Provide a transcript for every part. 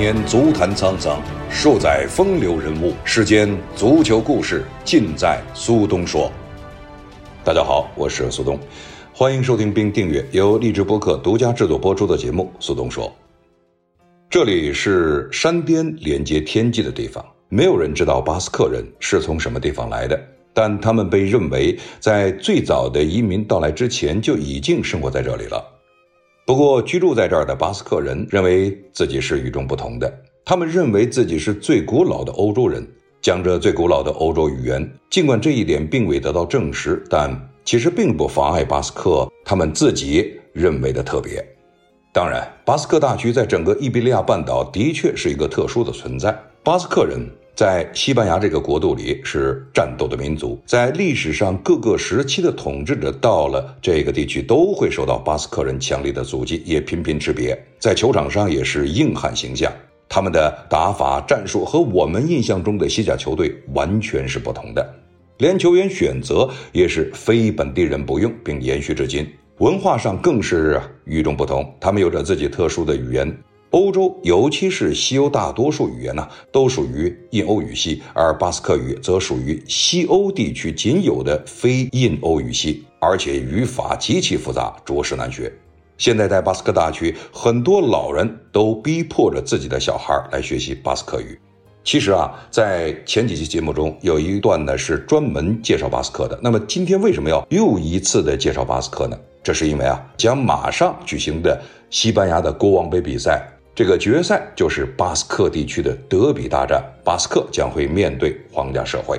年足坛沧桑，数载风流人物。世间足球故事尽在苏东说。大家好，我是苏东，欢迎收听并订阅由励志播客独家制作播出的节目《苏东说》。这里是山巅连接天际的地方，没有人知道巴斯克人是从什么地方来的，但他们被认为在最早的移民到来之前就已经生活在这里了。不过，居住在这儿的巴斯克人认为自己是与众不同的。他们认为自己是最古老的欧洲人，讲着最古老的欧洲语言。尽管这一点并未得到证实，但其实并不妨碍巴斯克他们自己认为的特别。当然，巴斯克大区在整个伊比利亚半岛的确是一个特殊的存在。巴斯克人。在西班牙这个国度里是战斗的民族，在历史上各个时期的统治者到了这个地区都会受到巴斯克人强烈的阻击，也频频吃瘪。在球场上也是硬汉形象，他们的打法战术和我们印象中的西甲球队完全是不同的，连球员选择也是非本地人不用，并延续至今。文化上更是与众不同，他们有着自己特殊的语言。欧洲，尤其是西欧，大多数语言呢都属于印欧语系，而巴斯克语则属于西欧地区仅有的非印欧语系，而且语法极其复杂，着实难学。现在在巴斯克大区，很多老人都逼迫着自己的小孩来学习巴斯克语。其实啊，在前几期节目中有一段呢是专门介绍巴斯克的。那么今天为什么要又一次的介绍巴斯克呢？这是因为啊，将马上举行的西班牙的国王杯比赛。这个决赛就是巴斯克地区的德比大战，巴斯克将会面对皇家社会。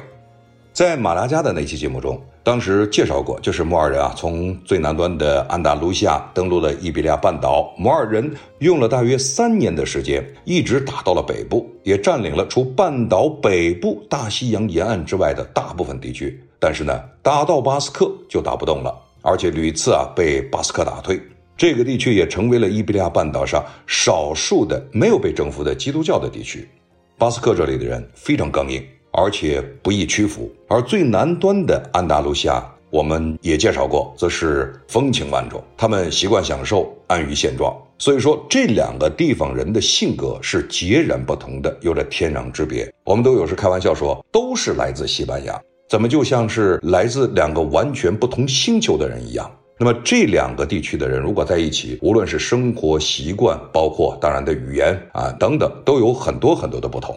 在马拉加的那期节目中，当时介绍过，就是摩尔人啊，从最南端的安达卢西亚登陆了伊比利亚半岛。摩尔人用了大约三年的时间，一直打到了北部，也占领了除半岛北部大西洋沿岸之外的大部分地区。但是呢，打到巴斯克就打不动了，而且屡次啊被巴斯克打退。这个地区也成为了伊比利亚半岛上少数的没有被征服的基督教的地区。巴斯克这里的人非常刚硬，而且不易屈服。而最南端的安达卢西亚，我们也介绍过，则是风情万种，他们习惯享受，安于现状。所以说，这两个地方人的性格是截然不同的，有着天壤之别。我们都有时开玩笑说，都是来自西班牙，怎么就像是来自两个完全不同星球的人一样？那么这两个地区的人如果在一起，无论是生活习惯，包括当然的语言啊等等，都有很多很多的不同。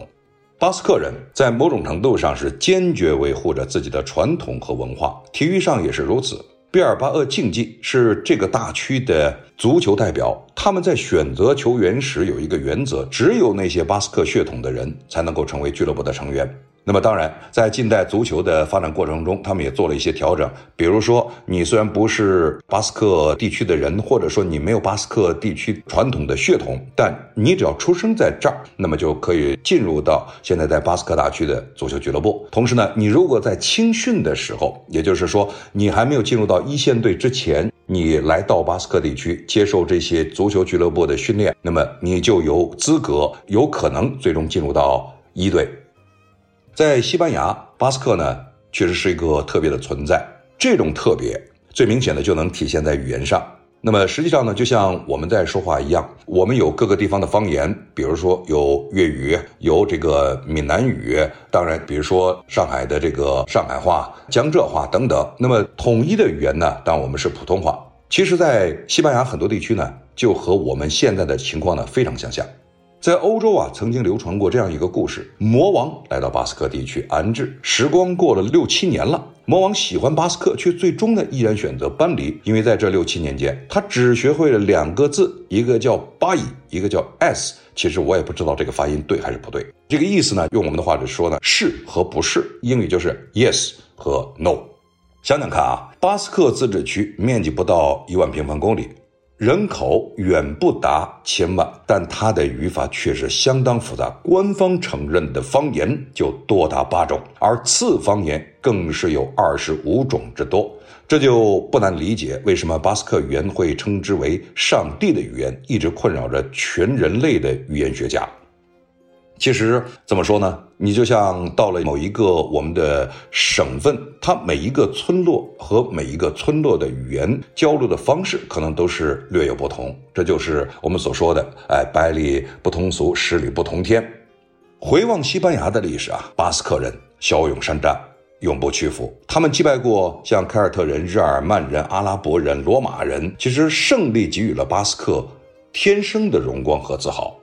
巴斯克人在某种程度上是坚决维护着自己的传统和文化，体育上也是如此。毕尔巴鄂竞技是这个大区的足球代表，他们在选择球员时有一个原则，只有那些巴斯克血统的人才能够成为俱乐部的成员。那么当然，在近代足球的发展过程中，他们也做了一些调整。比如说，你虽然不是巴斯克地区的人，或者说你没有巴斯克地区传统的血统，但你只要出生在这儿，那么就可以进入到现在在巴斯克大区的足球俱乐部。同时呢，你如果在青训的时候，也就是说你还没有进入到一线队之前，你来到巴斯克地区接受这些足球俱乐部的训练，那么你就有资格，有可能最终进入到一队。在西班牙，巴斯克呢确实是一个特别的存在。这种特别最明显的就能体现在语言上。那么实际上呢，就像我们在说话一样，我们有各个地方的方言，比如说有粤语，有这个闽南语，当然，比如说上海的这个上海话、江浙话等等。那么统一的语言呢，当然我们是普通话。其实，在西班牙很多地区呢，就和我们现在的情况呢非常相像。在欧洲啊，曾经流传过这样一个故事：魔王来到巴斯克地区安置，时光过了六七年了，魔王喜欢巴斯克，却最终呢依然选择搬离，因为在这六七年间，他只学会了两个字，一个叫巴以，一个叫 s。其实我也不知道这个发音对还是不对。这个意思呢，用我们的话来说呢，是和不是，英语就是 yes 和 no。想想看啊，巴斯克自治区面积不到一万平方公里。人口远不达千万，但它的语法却是相当复杂。官方承认的方言就多达八种，而次方言更是有二十五种之多。这就不难理解为什么巴斯克语言会称之为“上帝的语言”，一直困扰着全人类的语言学家。其实怎么说呢？你就像到了某一个我们的省份，它每一个村落和每一个村落的语言交流的方式可能都是略有不同。这就是我们所说的“哎，百里不同俗，十里不同天”。回望西班牙的历史啊，巴斯克人骁勇善战，永不屈服。他们击败过像凯尔特人、日耳曼人、阿拉伯人、罗马人。其实胜利给予了巴斯克天生的荣光和自豪。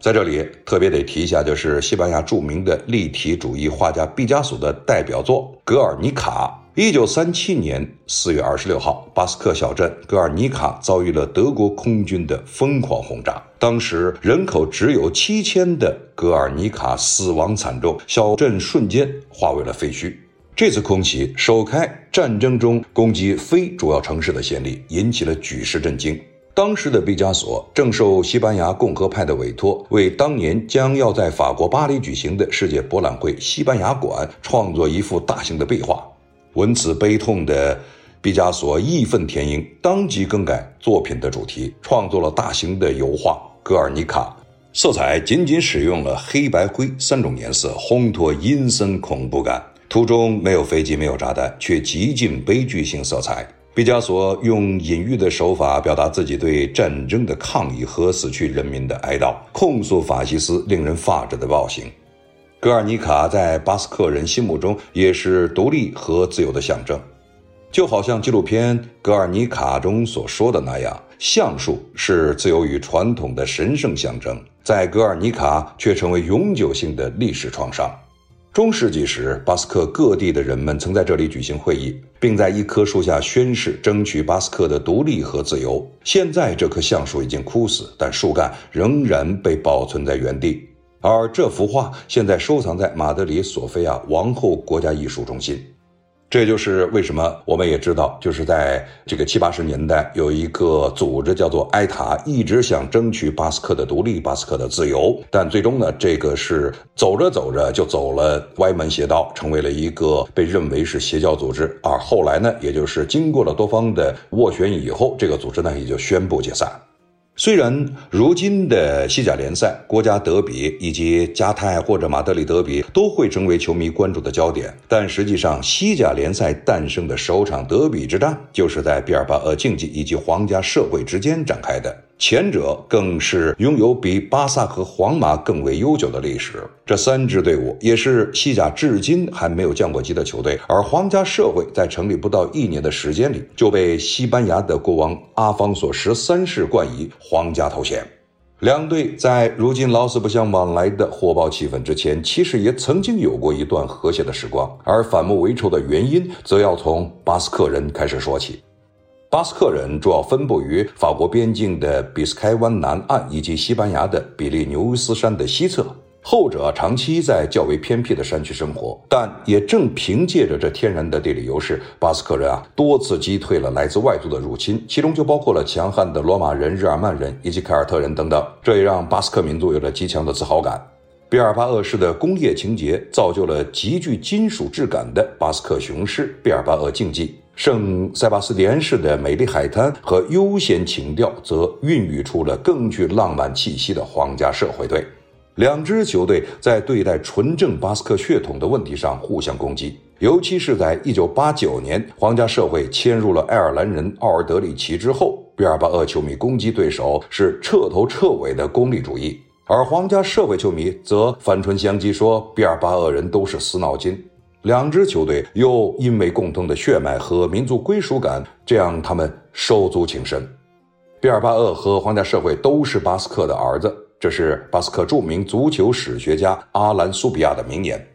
在这里特别得提一下，就是西班牙著名的立体主义画家毕加索的代表作《格尔尼卡》。一九三七年四月二十六号，巴斯克小镇格尔尼卡遭遇了德国空军的疯狂轰炸。当时人口只有七千的格尔尼卡死亡惨重，小镇瞬间化为了废墟。这次空袭首开战争中攻击非主要城市的先例，引起了举世震惊。当时的毕加索正受西班牙共和派的委托，为当年将要在法国巴黎举行的世界博览会西班牙馆创作一幅大型的壁画。闻此悲痛的毕加索义愤填膺，当即更改作品的主题，创作了大型的油画《格尔尼卡》，色彩仅仅使用了黑白灰三种颜色，烘托阴森恐怖感。图中没有飞机，没有炸弹，却极尽悲剧性色彩。毕加索用隐喻的手法表达自己对战争的抗议和死去人民的哀悼，控诉法西斯令人发指的暴行。格尔尼卡在巴斯克人心目中也是独立和自由的象征，就好像纪录片《格尔尼卡》中所说的那样，橡树是自由与传统的神圣象征，在格尔尼卡却成为永久性的历史创伤。中世纪时，巴斯克各地的人们曾在这里举行会议，并在一棵树下宣誓，争取巴斯克的独立和自由。现在，这棵橡树已经枯死，但树干仍然被保存在原地。而这幅画现在收藏在马德里索菲亚王后国家艺术中心。这就是为什么我们也知道，就是在这个七八十年代，有一个组织叫做埃塔，一直想争取巴斯克的独立、巴斯克的自由，但最终呢，这个是走着走着就走了歪门邪道，成为了一个被认为是邪教组织。而后来呢，也就是经过了多方的斡旋以后，这个组织呢也就宣布解散。虽然如今的西甲联赛、国家德比以及加泰或者马德里德比都会成为球迷关注的焦点，但实际上西甲联赛诞生的首场德比之战就是在毕尔巴鄂竞技以及皇家社会之间展开的。前者更是拥有比巴萨和皇马更为悠久的历史。这三支队伍也是西甲至今还没有降过级的球队。而皇家社会在成立不到一年的时间里，就被西班牙的国王阿方索十三世冠以皇家头衔。两队在如今老死不相往来的火爆气氛之前，其实也曾经有过一段和谐的时光。而反目为仇的原因，则要从巴斯克人开始说起。巴斯克人主要分布于法国边境的比斯开湾南岸以及西班牙的比利牛斯山的西侧，后者长期在较为偏僻的山区生活，但也正凭借着这天然的地理优势，巴斯克人啊多次击退了来自外族的入侵，其中就包括了强悍的罗马人、日耳曼人以及凯尔特人等等，这也让巴斯克民族有了极强的自豪感。比尔巴鄂市的工业情节造就了极具金属质感的巴斯克雄狮——比尔巴鄂竞技。圣塞巴斯蒂安市的美丽海滩和悠闲情调，则孕育出了更具浪漫气息的皇家社会队。两支球队在对待纯正巴斯克血统的问题上互相攻击，尤其是在1989年皇家社会迁入了爱尔兰人奥尔德里奇之后，毕尔巴鄂球迷攻击对手是彻头彻尾的功利主义，而皇家社会球迷则反唇相讥说毕尔巴鄂人都是死脑筋。两支球队又因为共同的血脉和民族归属感，这样他们手足情深。毕尔巴鄂和皇家社会都是巴斯克的儿子，这是巴斯克著名足球史学家阿兰苏比亚的名言。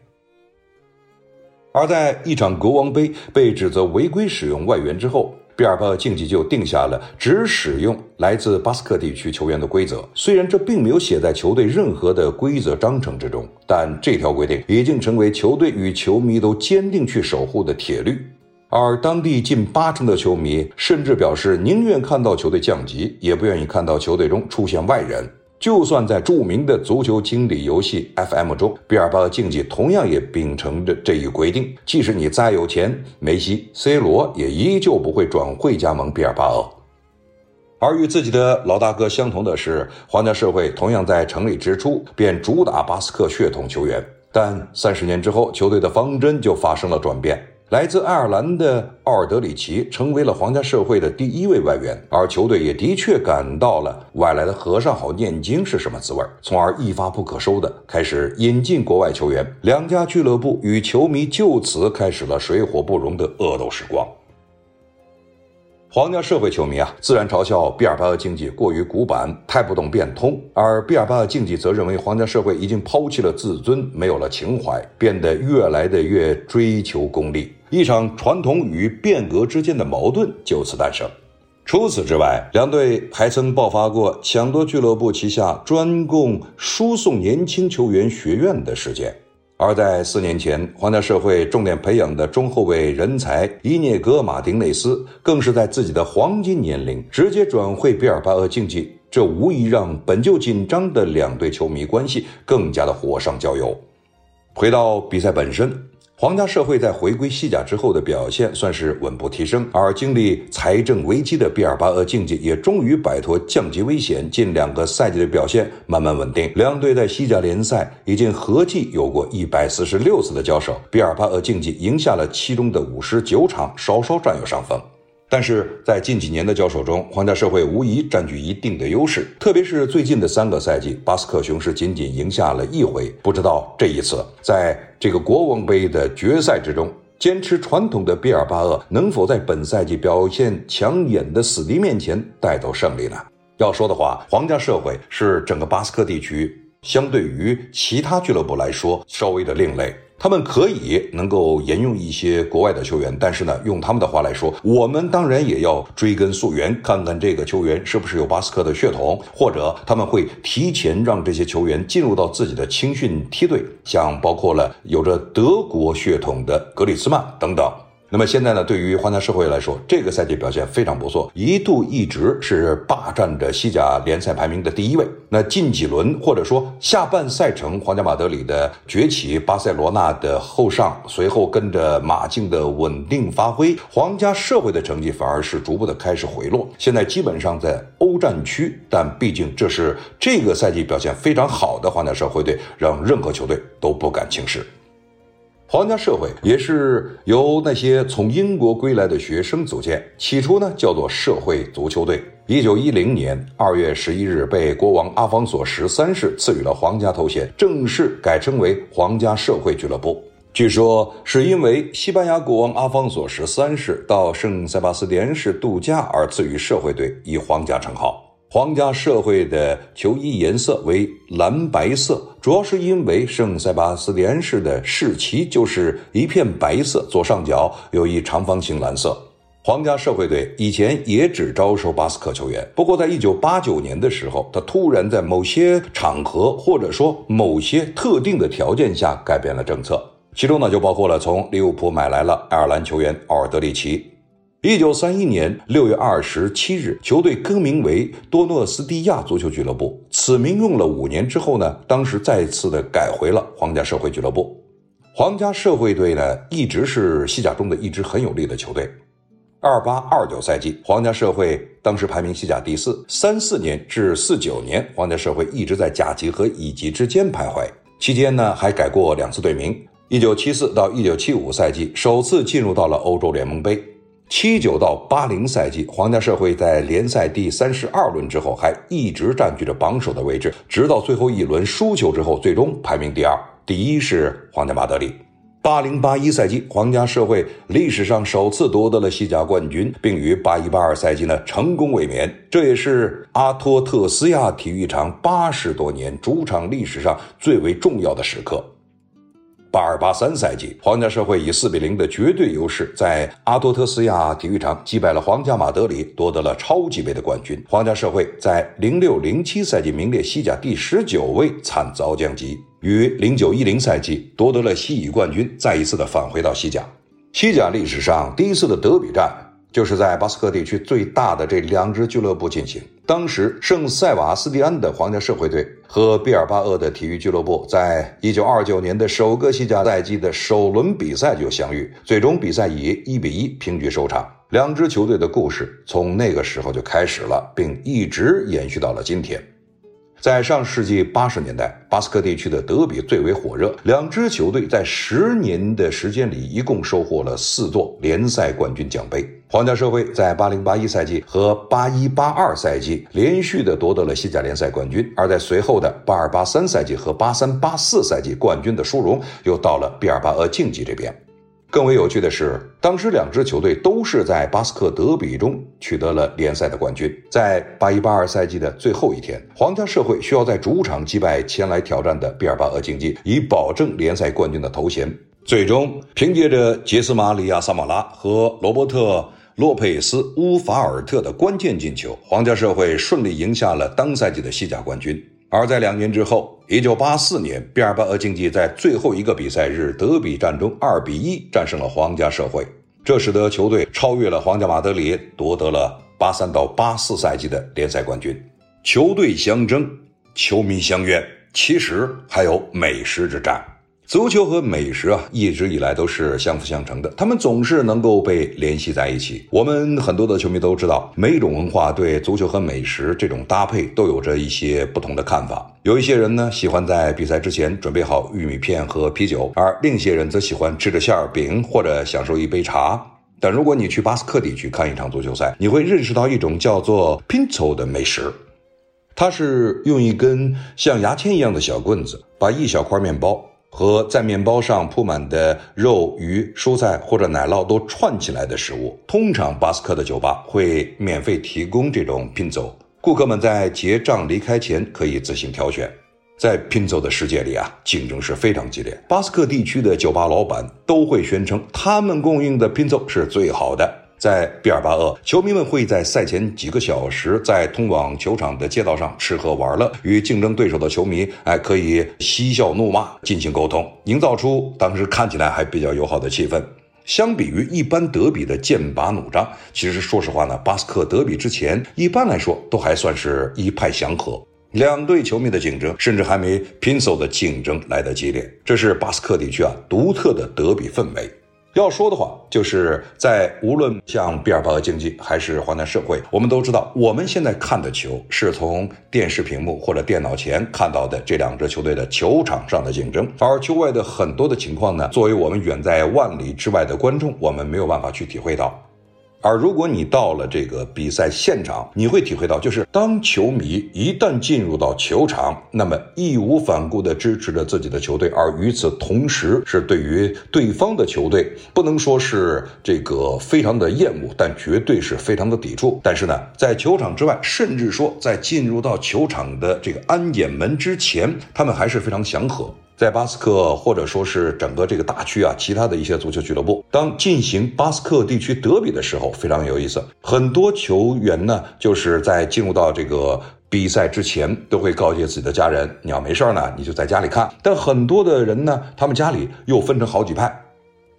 而在一场国王杯被指责违规使用外援之后。毕尔巴鄂竞技就定下了只使用来自巴斯克地区球员的规则。虽然这并没有写在球队任何的规则章程之中，但这条规定已经成为球队与球迷都坚定去守护的铁律。而当地近八成的球迷甚至表示，宁愿看到球队降级，也不愿意看到球队中出现外人。就算在著名的足球经理游戏 FM 中，毕尔巴鄂竞技同样也秉承着这一规定：即使你再有钱，梅西、C 罗也依旧不会转会加盟毕尔巴鄂。而与自己的老大哥相同的是，皇家社会同样在成立之初便主打巴斯克血统球员，但三十年之后，球队的方针就发生了转变。来自爱尔兰的奥尔德里奇成为了皇家社会的第一位外援，而球队也的确感到了外来的和尚好念经是什么滋味，从而一发不可收的开始引进国外球员。两家俱乐部与球迷就此开始了水火不容的恶斗时光。皇家社会球迷啊，自然嘲笑毕尔巴鄂竞技过于古板，太不懂变通；而毕尔巴鄂竞技则认为皇家社会已经抛弃了自尊，没有了情怀，变得越来的越追求功利。一场传统与变革之间的矛盾就此诞生。除此之外，两队还曾爆发过抢夺俱乐部旗下专供输送年轻球员学院的事件。而在四年前，皇家社会重点培养的中后卫人才伊涅格·马丁内斯，更是在自己的黄金年龄直接转会毕尔巴鄂竞技，这无疑让本就紧张的两队球迷关系更加的火上浇油。回到比赛本身。皇家社会在回归西甲之后的表现算是稳步提升，而经历财政危机的毕尔巴鄂竞技也终于摆脱降级危险，近两个赛季的表现慢慢稳定。两队在西甲联赛已经合计有过一百四十六次的交手，毕尔巴鄂竞技赢下了其中的五十九场，稍稍占有上风。但是在近几年的交手中，皇家社会无疑占据一定的优势，特别是最近的三个赛季，巴斯克雄狮仅仅赢下了一回。不知道这一次在这个国王杯的决赛之中，坚持传统的毕尔巴鄂能否在本赛季表现抢眼的死敌面前带走胜利呢？要说的话，皇家社会是整个巴斯克地区相对于其他俱乐部来说稍微的另类。他们可以能够沿用一些国外的球员，但是呢，用他们的话来说，我们当然也要追根溯源，看看这个球员是不是有巴斯克的血统，或者他们会提前让这些球员进入到自己的青训梯队，像包括了有着德国血统的格里兹曼等等。那么现在呢，对于皇家社会来说，这个赛季表现非常不错，一度一直是霸占着西甲联赛排名的第一位。那近几轮或者说下半赛程，皇家马德里的崛起，巴塞罗那的后上，随后跟着马竞的稳定发挥，皇家社会的成绩反而是逐步的开始回落。现在基本上在欧战区，但毕竟这是这个赛季表现非常好的皇家社会队，让任何球队都不敢轻视。皇家社会也是由那些从英国归来的学生组建，起初呢叫做社会足球队。一九一零年二月十一日，被国王阿方索十三世赐予了皇家头衔，正式改称为皇家社会俱乐部。据说是因为西班牙国王阿方索十三世到圣塞巴斯蒂安市度假而赐予社会队以皇家称号。皇家社会的球衣颜色为蓝白色，主要是因为圣塞巴斯蒂安市的市旗就是一片白色，左上角有一长方形蓝色。皇家社会队以前也只招收巴斯克球员，不过在一九八九年的时候，他突然在某些场合或者说某些特定的条件下改变了政策，其中呢就包括了从利物浦买来了爱尔兰球员奥尔德里奇。一九三一年六月二十七日，球队更名为多诺斯蒂亚足球俱乐部。此名用了五年之后呢，当时再次的改回了皇家社会俱乐部。皇家社会队呢，一直是西甲中的一支很有力的球队。二八二九赛季，皇家社会当时排名西甲第四。三四年至四九年，皇家社会一直在甲级和乙级之间徘徊。期间呢，还改过两次队名。一九七四到一九七五赛季，首次进入到了欧洲联盟杯。七九到八零赛季，皇家社会在联赛第三十二轮之后还一直占据着榜首的位置，直到最后一轮输球之后，最终排名第二。第一是皇家马德里。八零八一赛季，皇家社会历史上首次夺得了西甲冠军，并于八一八二赛季呢成功卫冕。这也是阿托特斯亚体育场八十多年主场历史上最为重要的时刻。八二八三赛季，皇家社会以四比零的绝对优势，在阿多特斯亚体育场击败了皇家马德里，夺得了超级杯的冠军。皇家社会在零六零七赛季名列西甲第十九位，惨遭降级。于零九一零赛季夺得了西乙冠军，再一次的返回到西甲。西甲历史上第一次的德比战。就是在巴斯克地区最大的这两支俱乐部进行。当时圣塞瓦斯蒂安的皇家社会队和毕尔巴鄂的体育俱乐部，在一九二九年的首个西甲赛季的首轮比赛就相遇，最终比赛以一比一平局收场。两支球队的故事从那个时候就开始了，并一直延续到了今天。在上世纪八十年代，巴斯克地区的德比最为火热。两支球队在十年的时间里，一共收获了四座联赛冠军奖杯。皇家社会在八零八一赛季和八一八二赛季连续的夺得了西甲联赛冠军，而在随后的八二八三赛季和八三八四赛季，冠军的殊荣又到了毕尔巴鄂竞技这边。更为有趣的是，当时两支球队都是在巴斯克德比中取得了联赛的冠军。在八一八二赛季的最后一天，皇家社会需要在主场击败前来挑战的毕尔巴鄂竞技，以保证联赛冠军的头衔。最终，凭借着杰斯马里亚萨马拉和罗伯特洛佩斯乌法尔特的关键进球，皇家社会顺利赢下了当赛季的西甲冠军。而在两年之后，一九八四年，毕尔巴鄂竞技在最后一个比赛日德比战中二比一战胜了皇家社会，这使得球队超越了皇家马德里，夺得了八三到八四赛季的联赛冠军。球队相争，球迷相怨，其实还有美食之战。足球和美食啊，一直以来都是相辅相成的，他们总是能够被联系在一起。我们很多的球迷都知道，每一种文化对足球和美食这种搭配都有着一些不同的看法。有一些人呢，喜欢在比赛之前准备好玉米片和啤酒，而另一些人则喜欢吃着馅饼或者享受一杯茶。但如果你去巴斯克地区看一场足球赛，你会认识到一种叫做 pinto 的美食，它是用一根像牙签一样的小棍子，把一小块面包。和在面包上铺满的肉、鱼、蔬菜或者奶酪都串起来的食物，通常巴斯克的酒吧会免费提供这种拼走。顾客们在结账离开前可以自行挑选。在拼凑的世界里啊，竞争是非常激烈。巴斯克地区的酒吧老板都会宣称，他们供应的拼凑是最好的。在毕尔巴鄂，球迷们会在赛前几个小时在通往球场的街道上吃喝玩乐，与竞争对手的球迷哎可以嬉笑怒骂进行沟通，营造出当时看起来还比较友好的气氛。相比于一般德比的剑拔弩张，其实说实话呢，巴斯克德比之前一般来说都还算是一派祥和，两队球迷的竞争甚至还没拼手的竞争来得激烈。这是巴斯克地区啊独特的德比氛围。要说的话，就是在无论像毕尔巴鄂竞技还是华南社会，我们都知道，我们现在看的球是从电视屏幕或者电脑前看到的这两支球队的球场上的竞争，而球外的很多的情况呢，作为我们远在万里之外的观众，我们没有办法去体会到。而如果你到了这个比赛现场，你会体会到，就是当球迷一旦进入到球场，那么义无反顾地支持着自己的球队，而与此同时是对于对方的球队，不能说是这个非常的厌恶，但绝对是非常的抵触。但是呢，在球场之外，甚至说在进入到球场的这个安检门之前，他们还是非常祥和。在巴斯克或者说是整个这个大区啊，其他的一些足球俱乐部，当进行巴斯克地区德比的时候，非常有意思。很多球员呢，就是在进入到这个比赛之前，都会告诫自己的家人：你要没事呢，你就在家里看。但很多的人呢，他们家里又分成好几派。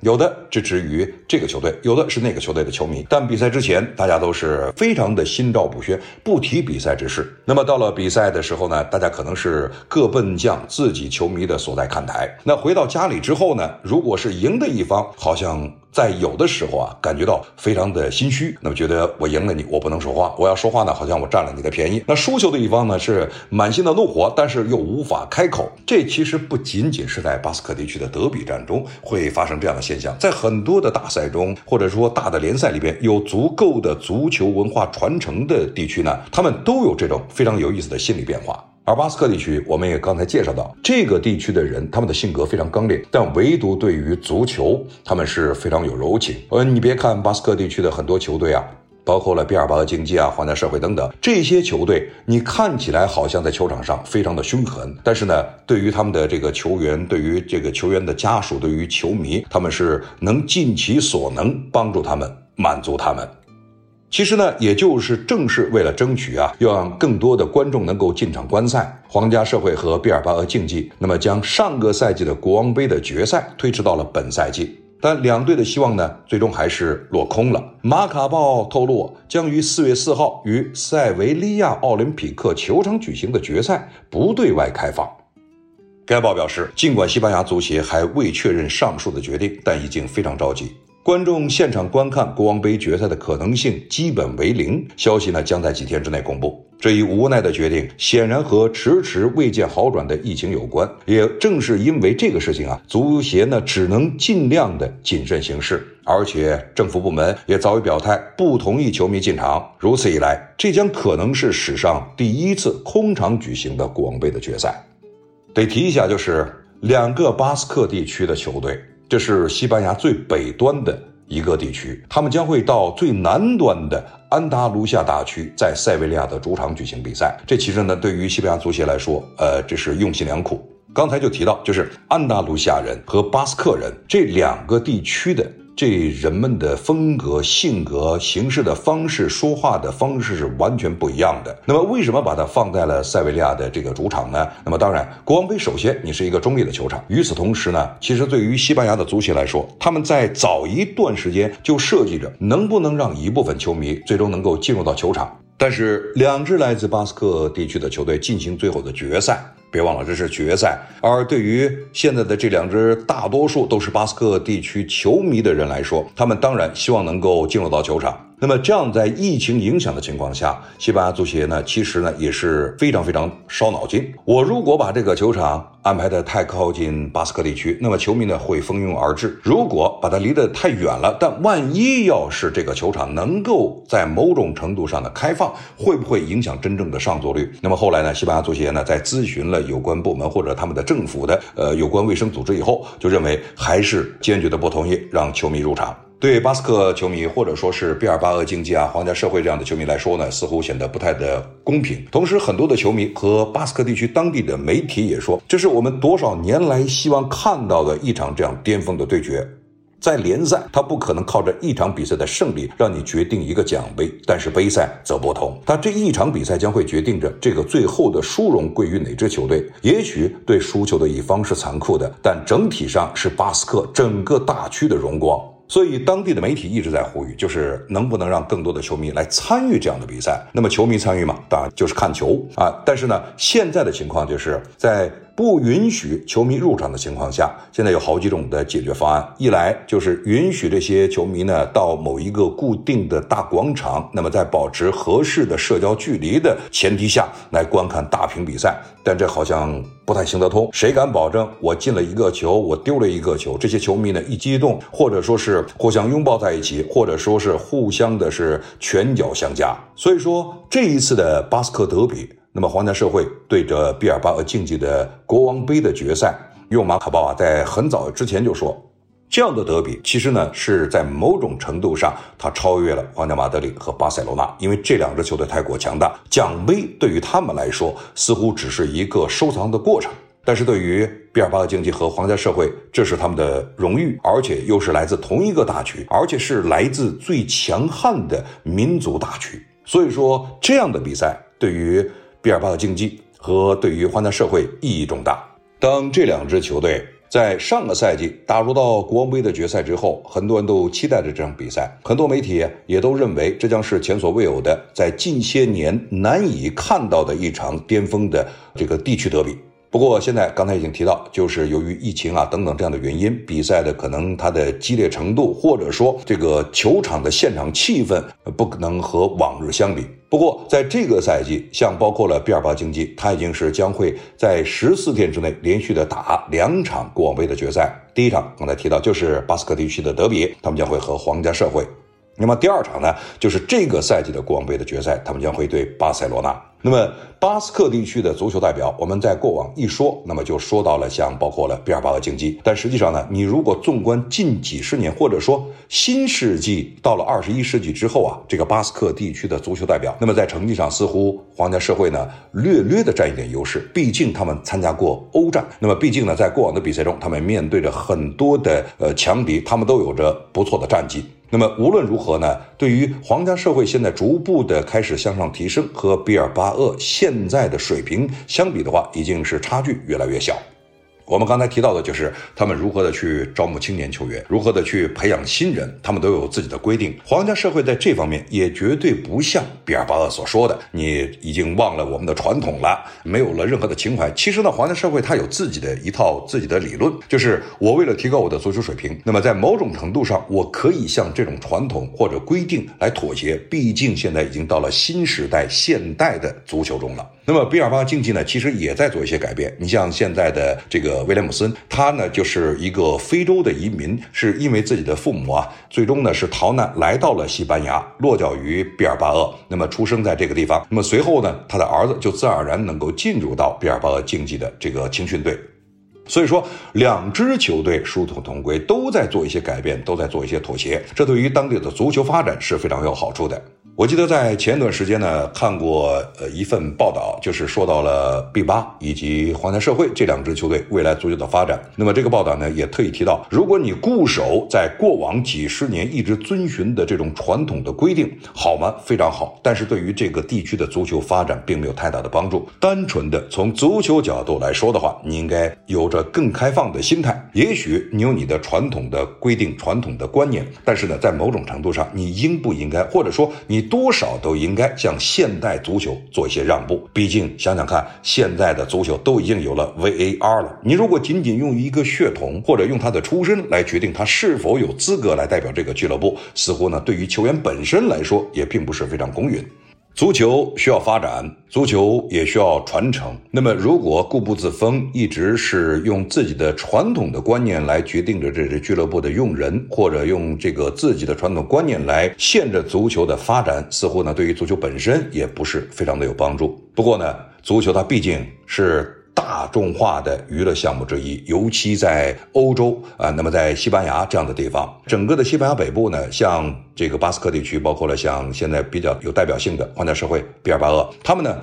有的支持于这个球队，有的是那个球队的球迷。但比赛之前，大家都是非常的心照不宣，不提比赛之事。那么到了比赛的时候呢，大家可能是各奔向自己球迷的所在看台。那回到家里之后呢，如果是赢的一方，好像。在有的时候啊，感觉到非常的心虚，那么觉得我赢了你，我不能说话，我要说话呢，好像我占了你的便宜。那输球的一方呢，是满心的怒火，但是又无法开口。这其实不仅仅是在巴斯克地区的德比战中会发生这样的现象，在很多的大赛中，或者说大的联赛里边，有足够的足球文化传承的地区呢，他们都有这种非常有意思的心理变化。而巴斯克地区，我们也刚才介绍到，这个地区的人，他们的性格非常刚烈，但唯独对于足球，他们是非常有柔情。呃，你别看巴斯克地区的很多球队啊，包括了毕尔巴鄂竞技啊、华南社会等等这些球队，你看起来好像在球场上非常的凶狠，但是呢，对于他们的这个球员，对于这个球员的家属，对于球迷，他们是能尽其所能帮助他们，满足他们。其实呢，也就是正是为了争取啊，要让更多的观众能够进场观赛，皇家社会和毕尔巴鄂竞技，那么将上个赛季的国王杯的决赛推迟到了本赛季。但两队的希望呢，最终还是落空了。马卡报透露，将于四月四号于塞维利亚奥林匹克球场举行的决赛不对外开放。该报表示，尽管西班牙足协还未确认上述的决定，但已经非常着急。观众现场观看国王杯决赛的可能性基本为零。消息呢将在几天之内公布。这一无奈的决定显然和迟迟未见好转的疫情有关。也正是因为这个事情啊，足协呢只能尽量的谨慎行事，而且政府部门也早已表态不同意球迷进场。如此一来，这将可能是史上第一次空场举行的国王杯的决赛。得提一下，就是两个巴斯克地区的球队。这是西班牙最北端的一个地区，他们将会到最南端的安达卢西亚大区，在塞维利亚的主场举行比赛。这其实呢，对于西班牙足协来说，呃，这是用心良苦。刚才就提到，就是安达卢西亚人和巴斯克人这两个地区的。这人们的风格、性格、行事的方式、说话的方式是完全不一样的。那么，为什么把它放在了塞维利亚的这个主场呢？那么，当然，国王杯首先你是一个中立的球场。与此同时呢，其实对于西班牙的足协来说，他们在早一段时间就设计着能不能让一部分球迷最终能够进入到球场。但是，两支来自巴斯克地区的球队进行最后的决赛。别忘了，这是决赛。而对于现在的这两支大多数都是巴斯克地区球迷的人来说，他们当然希望能够进入到球场。那么，这样在疫情影响的情况下，西班牙足协呢，其实呢也是非常非常烧脑筋。我如果把这个球场安排的太靠近巴斯克地区，那么球迷呢会蜂拥而至；如果把它离得太远了，但万一要是这个球场能够在某种程度上的开放，会不会影响真正的上座率？那么后来呢，西班牙足协呢在咨询了有关部门或者他们的政府的呃有关卫生组织以后，就认为还是坚决的不同意让球迷入场。对巴斯克球迷或者说是毕尔巴鄂竞技啊、皇家社会这样的球迷来说呢，似乎显得不太的公平。同时，很多的球迷和巴斯克地区当地的媒体也说，这是我们多少年来希望看到的一场这样巅峰的对决。在联赛，他不可能靠着一场比赛的胜利让你决定一个奖杯，但是杯赛则不同，他这一场比赛将会决定着这个最后的殊荣归于哪支球队。也许对输球的一方是残酷的，但整体上是巴斯克整个大区的荣光。所以，当地的媒体一直在呼吁，就是能不能让更多的球迷来参与这样的比赛。那么，球迷参与嘛，当然就是看球啊。但是呢，现在的情况就是在。不允许球迷入场的情况下，现在有好几种的解决方案。一来就是允许这些球迷呢到某一个固定的大广场，那么在保持合适的社交距离的前提下来观看大屏比赛。但这好像不太行得通。谁敢保证我进了一个球，我丢了一个球，这些球迷呢一激动，或者说是互相拥抱在一起，或者说是互相的是拳脚相加。所以说这一次的巴斯克德比。那么，皇家社会对着毕尔巴鄂竞技的国王杯的决赛，用马卡鲍啊在很早之前就说，这样的德比其实呢是在某种程度上，它超越了皇家马德里和巴塞罗那，因为这两支球队太过强大，奖杯对于他们来说似乎只是一个收藏的过程，但是对于毕尔巴鄂竞技和皇家社会，这是他们的荣誉，而且又是来自同一个大区，而且是来自最强悍的民族大区，所以说这样的比赛对于。毕尔巴的竞技和对于皇家社会意义重大。当这两支球队在上个赛季打入到国王杯的决赛之后，很多人都期待着这场比赛，很多媒体也都认为这将是前所未有的，在近些年难以看到的一场巅峰的这个地区德比。不过，现在刚才已经提到，就是由于疫情啊等等这样的原因，比赛的可能它的激烈程度，或者说这个球场的现场气氛，不可能和往日相比。不过，在这个赛季，像包括了毕尔巴竞技，它已经是将会在十四天之内连续的打两场国王杯的决赛。第一场刚才提到就是巴斯克地区的德比，他们将会和皇家社会。那么第二场呢，就是这个赛季的国王杯的决赛，他们将会对巴塞罗那。那么巴斯克地区的足球代表，我们在过往一说，那么就说到了像包括了毕尔巴鄂竞技。但实际上呢，你如果纵观近几十年，或者说新世纪到了二十一世纪之后啊，这个巴斯克地区的足球代表，那么在成绩上似乎皇家社会呢略略的占一点优势，毕竟他们参加过欧战。那么毕竟呢，在过往的比赛中，他们面对着很多的呃强敌，他们都有着不错的战绩。那么无论如何呢，对于皇家社会现在逐步的开始向上提升，和毕尔巴鄂现在的水平相比的话，已经是差距越来越小。我们刚才提到的就是他们如何的去招募青年球员，如何的去培养新人，他们都有自己的规定。皇家社会在这方面也绝对不像比尔巴鄂所说的，你已经忘了我们的传统了，没有了任何的情怀。其实呢，皇家社会它有自己的一套自己的理论，就是我为了提高我的足球水平，那么在某种程度上，我可以向这种传统或者规定来妥协。毕竟现在已经到了新时代、现代的足球中了。那么比尔巴竞技呢，其实也在做一些改变。你像现在的这个威廉姆森，他呢就是一个非洲的移民，是因为自己的父母啊，最终呢是逃难来到了西班牙，落脚于毕尔巴鄂，那么出生在这个地方。那么随后呢，他的儿子就自然而然能够进入到毕尔巴鄂竞技的这个青训队。所以说，两支球队殊途同归，都在做一些改变，都在做一些妥协，这对于当地的足球发展是非常有好处的。我记得在前一段时间呢，看过呃一份报道，就是说到了 B 八以及皇家社会这两支球队未来足球的发展。那么这个报道呢，也特意提到，如果你固守在过往几十年一直遵循的这种传统的规定，好吗？非常好，但是对于这个地区的足球发展并没有太大的帮助。单纯的从足球角度来说的话，你应该有着更开放的心态。也许你有你的传统的规定、传统的观念，但是呢，在某种程度上，你应不应该，或者说你。多少都应该向现代足球做一些让步。毕竟想想看，现在的足球都已经有了 VAR 了。你如果仅仅用一个血统或者用他的出身来决定他是否有资格来代表这个俱乐部，似乎呢，对于球员本身来说也并不是非常公允。足球需要发展，足球也需要传承。那么，如果固步自封，一直是用自己的传统的观念来决定着这支俱乐部的用人，或者用这个自己的传统观念来限制足球的发展，似乎呢，对于足球本身也不是非常的有帮助。不过呢，足球它毕竟是。大众化的娱乐项目之一，尤其在欧洲啊，那么在西班牙这样的地方，整个的西班牙北部呢，像这个巴斯克地区，包括了像现在比较有代表性的皇家社会毕尔巴鄂，他们呢，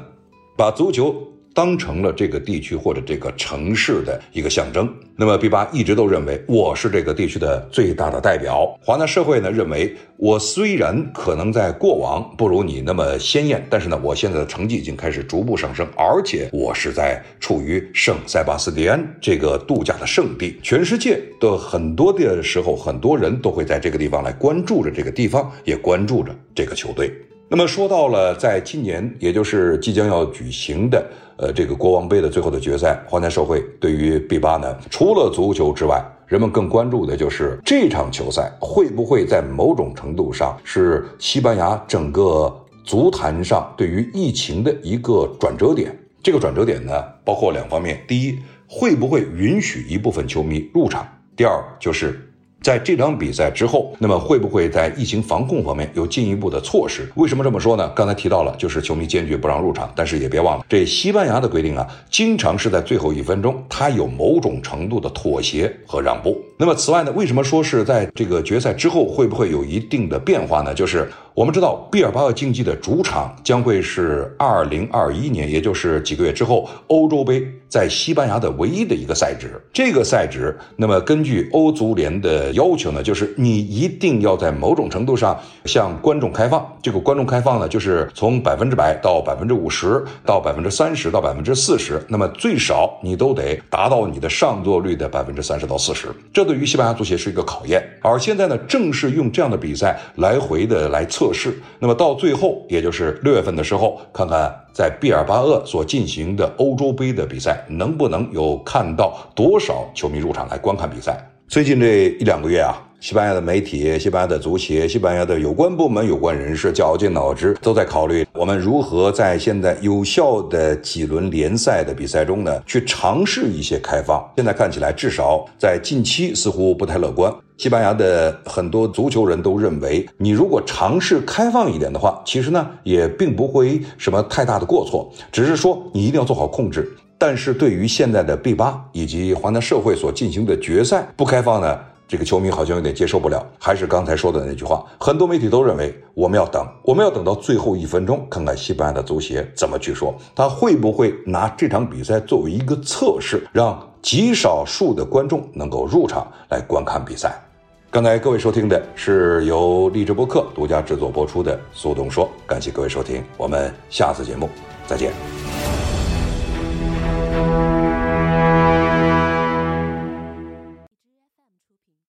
把足球。当成了这个地区或者这个城市的一个象征。那么，毕巴一直都认为我是这个地区的最大的代表。华纳社会呢认为，我虽然可能在过往不如你那么鲜艳，但是呢，我现在的成绩已经开始逐步上升，而且我是在处于圣塞巴斯蒂安这个度假的圣地，全世界的很多的时候，很多人都会在这个地方来关注着这个地方，也关注着这个球队。那么说到了，在今年，也就是即将要举行的，呃，这个国王杯的最后的决赛，皇家社会对于 B 八呢，除了足球之外，人们更关注的就是这场球赛会不会在某种程度上是西班牙整个足坛上对于疫情的一个转折点。这个转折点呢，包括两方面：第一，会不会允许一部分球迷入场；第二，就是。在这场比赛之后，那么会不会在疫情防控方面有进一步的措施？为什么这么说呢？刚才提到了，就是球迷坚决不让入场，但是也别忘了，这西班牙的规定啊，经常是在最后一分钟，他有某种程度的妥协和让步。那么此外呢，为什么说是在这个决赛之后会不会有一定的变化呢？就是我们知道，毕尔巴鄂竞技的主场将会是二零二一年，也就是几个月之后，欧洲杯在西班牙的唯一的一个赛制。这个赛制，那么根据欧足联的要求呢，就是你一定要在某种程度上向观众开放。这个观众开放呢，就是从百分之百到百分之五十到百分之三十到百分之四十，那么最少你都得达到你的上座率的百分之三十到四十。这对于西班牙足协是一个考验，而现在呢，正是用这样的比赛来回的来测试。那么到最后，也就是六月份的时候，看看在毕尔巴鄂所进行的欧洲杯的比赛，能不能有看到多少球迷入场来观看比赛。最近这一两个月啊。西班牙的媒体、西班牙的足协、西班牙的有关部门、有关人士绞尽脑汁，都在考虑我们如何在现在有效的几轮联赛的比赛中呢，去尝试一些开放。现在看起来，至少在近期似乎不太乐观。西班牙的很多足球人都认为，你如果尝试开放一点的话，其实呢也并不会什么太大的过错，只是说你一定要做好控制。但是对于现在的 B 八以及华南社会所进行的决赛不开放呢？这个球迷好像有点接受不了，还是刚才说的那句话，很多媒体都认为我们要等，我们要等到最后一分钟，看看西班牙的足协怎么去说，他会不会拿这场比赛作为一个测试，让极少数的观众能够入场来观看比赛。刚才各位收听的是由励志播客独家制作播出的《苏东说》，感谢各位收听，我们下次节目再见。